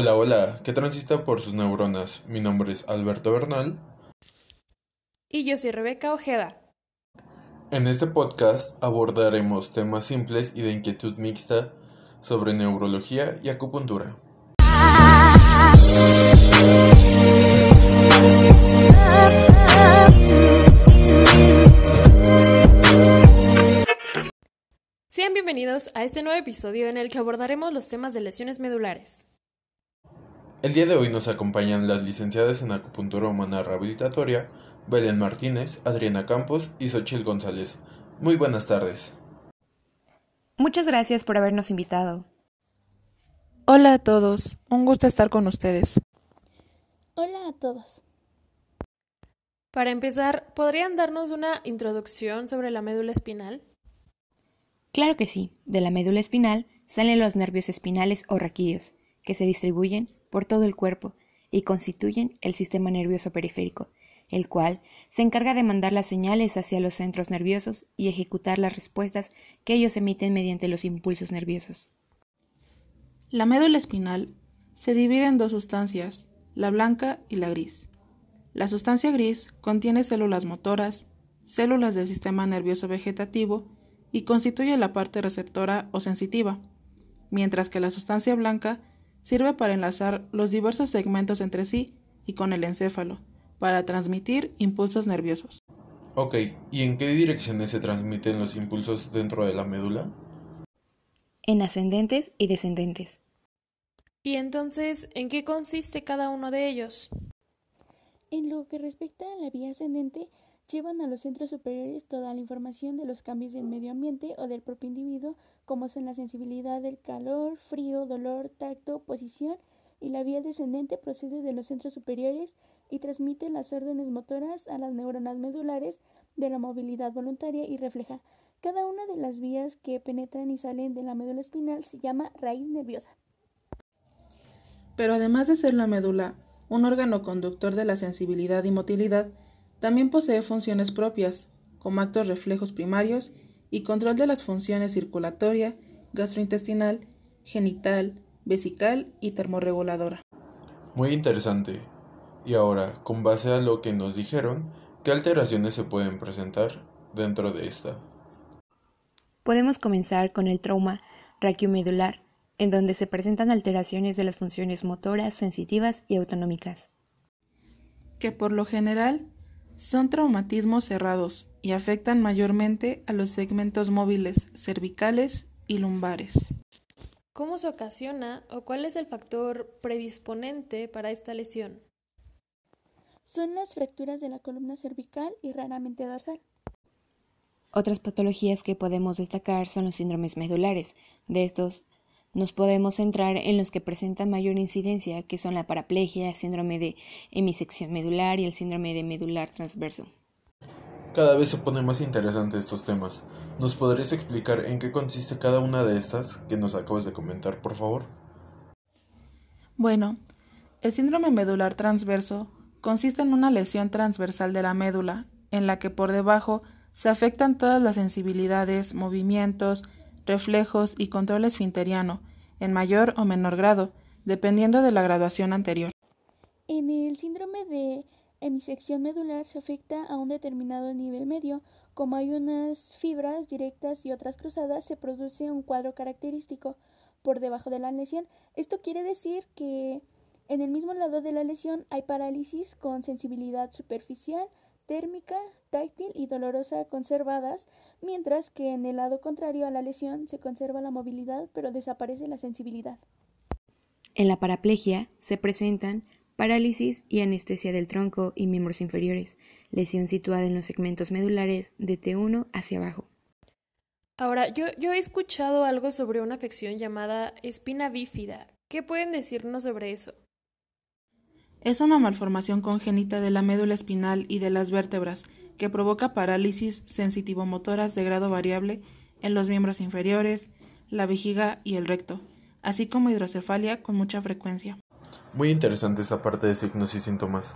Hola, hola, ¿qué transita por sus neuronas? Mi nombre es Alberto Bernal. Y yo soy Rebeca Ojeda. En este podcast abordaremos temas simples y de inquietud mixta sobre neurología y acupuntura. Sean bienvenidos a este nuevo episodio en el que abordaremos los temas de lesiones medulares. El día de hoy nos acompañan las licenciadas en acupuntura humana rehabilitatoria, Belén Martínez, Adriana Campos y Xochil González. Muy buenas tardes. Muchas gracias por habernos invitado. Hola a todos, un gusto estar con ustedes. Hola a todos. Para empezar, ¿podrían darnos una introducción sobre la médula espinal? Claro que sí. De la médula espinal salen los nervios espinales o raquídeos, que se distribuyen por todo el cuerpo y constituyen el sistema nervioso periférico, el cual se encarga de mandar las señales hacia los centros nerviosos y ejecutar las respuestas que ellos emiten mediante los impulsos nerviosos. La médula espinal se divide en dos sustancias, la blanca y la gris. La sustancia gris contiene células motoras, células del sistema nervioso vegetativo y constituye la parte receptora o sensitiva, mientras que la sustancia blanca sirve para enlazar los diversos segmentos entre sí y con el encéfalo, para transmitir impulsos nerviosos. Ok, ¿y en qué direcciones se transmiten los impulsos dentro de la médula? En ascendentes y descendentes. Y entonces, ¿en qué consiste cada uno de ellos? En lo que respecta a la vía ascendente, llevan a los centros superiores toda la información de los cambios del medio ambiente o del propio individuo, como son la sensibilidad del calor, frío, dolor, tacto, posición, y la vía descendente procede de los centros superiores y transmite las órdenes motoras a las neuronas medulares de la movilidad voluntaria y refleja. Cada una de las vías que penetran y salen de la médula espinal se llama raíz nerviosa. Pero además de ser la médula un órgano conductor de la sensibilidad y motilidad, también posee funciones propias, como actos reflejos primarios y control de las funciones circulatoria, gastrointestinal, genital, vesical y termorreguladora. Muy interesante. Y ahora, con base a lo que nos dijeron, ¿qué alteraciones se pueden presentar dentro de esta? Podemos comenzar con el trauma raquiomedular, en donde se presentan alteraciones de las funciones motoras, sensitivas y autonómicas. Que por lo general son traumatismos cerrados y afectan mayormente a los segmentos móviles cervicales y lumbares. ¿Cómo se ocasiona o cuál es el factor predisponente para esta lesión? Son las fracturas de la columna cervical y raramente dorsal. Otras patologías que podemos destacar son los síndromes medulares. De estos nos podemos centrar en los que presentan mayor incidencia, que son la paraplegia, síndrome de hemisección medular y el síndrome de medular transverso. Cada vez se pone más interesante estos temas. ¿Nos podrías explicar en qué consiste cada una de estas que nos acabas de comentar, por favor? Bueno, el síndrome medular transverso consiste en una lesión transversal de la médula, en la que por debajo se afectan todas las sensibilidades, movimientos, reflejos y control esfinteriano, en mayor o menor grado, dependiendo de la graduación anterior. En el síndrome de hemisección medular se afecta a un determinado nivel medio, como hay unas fibras directas y otras cruzadas, se produce un cuadro característico por debajo de la lesión. Esto quiere decir que en el mismo lado de la lesión hay parálisis con sensibilidad superficial, térmica, táctil y dolorosa conservadas, mientras que en el lado contrario a la lesión se conserva la movilidad pero desaparece la sensibilidad. En la paraplegia se presentan parálisis y anestesia del tronco y miembros inferiores, lesión situada en los segmentos medulares de T1 hacia abajo. Ahora, yo, yo he escuchado algo sobre una afección llamada espina bífida. ¿Qué pueden decirnos sobre eso? Es una malformación congénita de la médula espinal y de las vértebras que provoca parálisis sensitivo-motoras de grado variable en los miembros inferiores, la vejiga y el recto, así como hidrocefalia con mucha frecuencia. Muy interesante esta parte de signos y síntomas.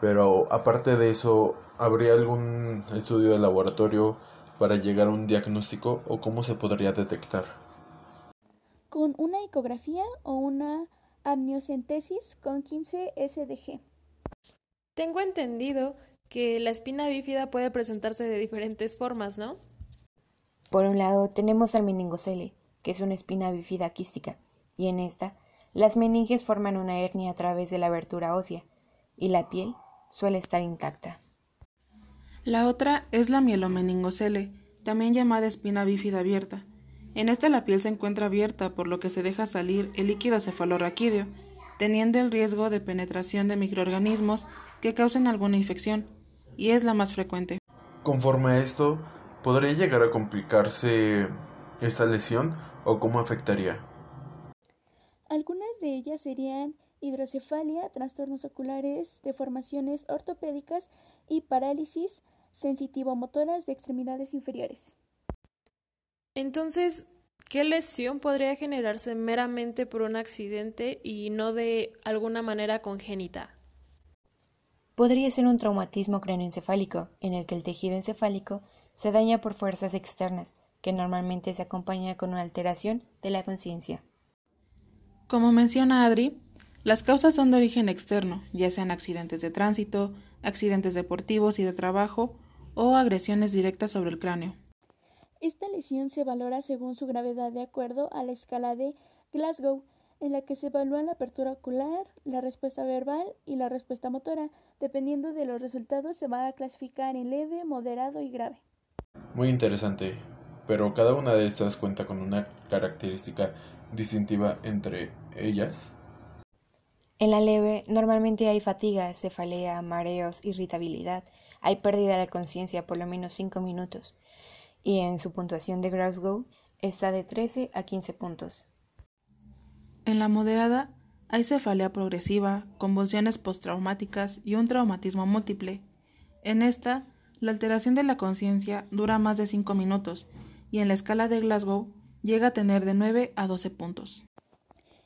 Pero aparte de eso, ¿habría algún estudio de laboratorio para llegar a un diagnóstico o cómo se podría detectar? Con una ecografía o una amniocentesis con 15 SDG. Tengo entendido que la espina bífida puede presentarse de diferentes formas, ¿no? Por un lado tenemos al meningocele, que es una espina bífida quística, y en esta las meninges forman una hernia a través de la abertura ósea, y la piel suele estar intacta. La otra es la mielomeningocele, también llamada espina bífida abierta. En esta la piel se encuentra abierta, por lo que se deja salir el líquido cefalorraquídeo, teniendo el riesgo de penetración de microorganismos que causen alguna infección, y es la más frecuente. Conforme a esto, ¿podría llegar a complicarse esta lesión o cómo afectaría? Algunas de ellas serían hidrocefalia, trastornos oculares, deformaciones ortopédicas y parálisis sensitivo-motoras de extremidades inferiores. Entonces, ¿qué lesión podría generarse meramente por un accidente y no de alguna manera congénita? Podría ser un traumatismo cráneoencefálico, en el que el tejido encefálico se daña por fuerzas externas, que normalmente se acompaña con una alteración de la conciencia. Como menciona Adri, las causas son de origen externo, ya sean accidentes de tránsito, accidentes deportivos y de trabajo o agresiones directas sobre el cráneo. Esta lesión se valora según su gravedad de acuerdo a la escala de Glasgow, en la que se evalúa la apertura ocular, la respuesta verbal y la respuesta motora. Dependiendo de los resultados se va a clasificar en leve, moderado y grave. Muy interesante, pero cada una de estas cuenta con una característica distintiva entre ellas. En la leve normalmente hay fatiga, cefalea, mareos, irritabilidad, hay pérdida de conciencia por lo menos 5 minutos y en su puntuación de Glasgow está de 13 a 15 puntos. En la moderada hay cefalea progresiva, convulsiones postraumáticas y un traumatismo múltiple. En esta, la alteración de la conciencia dura más de 5 minutos y en la escala de Glasgow llega a tener de 9 a 12 puntos.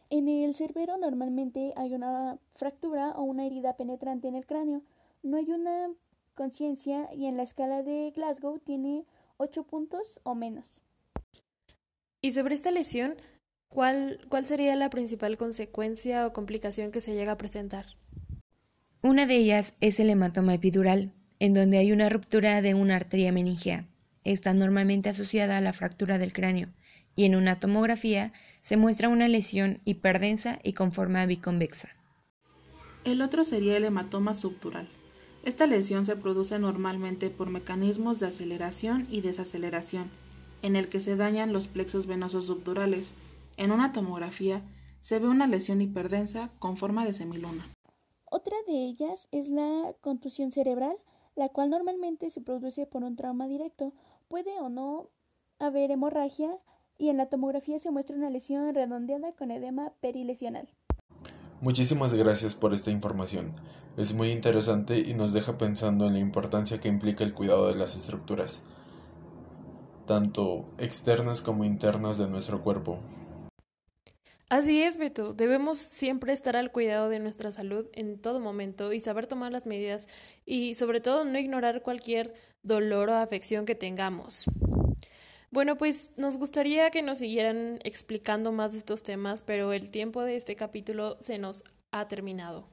En el cerebro normalmente hay una fractura o una herida penetrante en el cráneo. No hay una conciencia y en la escala de Glasgow tiene 8 puntos o menos. Y sobre esta lesión, ¿cuál, ¿cuál sería la principal consecuencia o complicación que se llega a presentar? Una de ellas es el hematoma epidural, en donde hay una ruptura de una arteria meningea. Está normalmente asociada a la fractura del cráneo y en una tomografía se muestra una lesión hiperdensa y con forma biconvexa. El otro sería el hematoma subdural. Esta lesión se produce normalmente por mecanismos de aceleración y desaceleración, en el que se dañan los plexos venosos subdurales. En una tomografía se ve una lesión hiperdensa con forma de semiluna. Otra de ellas es la contusión cerebral, la cual normalmente se produce por un trauma directo. Puede o no haber hemorragia, y en la tomografía se muestra una lesión redondeada con edema perilesional. Muchísimas gracias por esta información. Es muy interesante y nos deja pensando en la importancia que implica el cuidado de las estructuras, tanto externas como internas de nuestro cuerpo. Así es, Beto. Debemos siempre estar al cuidado de nuestra salud en todo momento y saber tomar las medidas y sobre todo no ignorar cualquier dolor o afección que tengamos. Bueno, pues nos gustaría que nos siguieran explicando más de estos temas, pero el tiempo de este capítulo se nos ha terminado.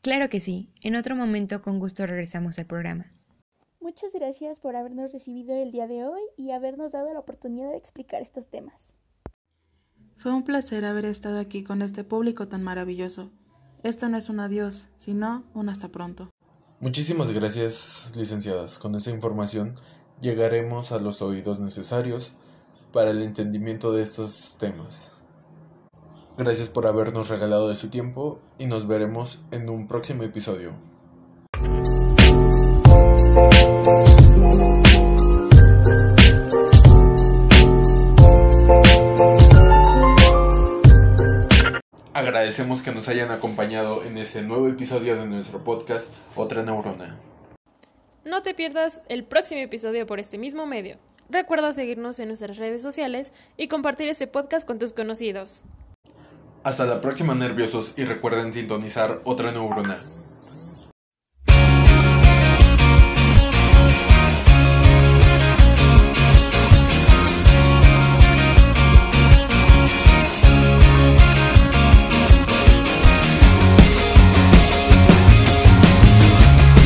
Claro que sí. En otro momento con gusto regresamos al programa. Muchas gracias por habernos recibido el día de hoy y habernos dado la oportunidad de explicar estos temas. Fue un placer haber estado aquí con este público tan maravilloso. Esto no es un adiós, sino un hasta pronto. Muchísimas gracias, licenciadas. Con esta información llegaremos a los oídos necesarios para el entendimiento de estos temas. Gracias por habernos regalado de su tiempo y nos veremos en un próximo episodio. Agradecemos que nos hayan acompañado en este nuevo episodio de nuestro podcast Otra Neurona. No te pierdas el próximo episodio por este mismo medio. Recuerda seguirnos en nuestras redes sociales y compartir este podcast con tus conocidos. Hasta la próxima nerviosos y recuerden sintonizar otra neurona.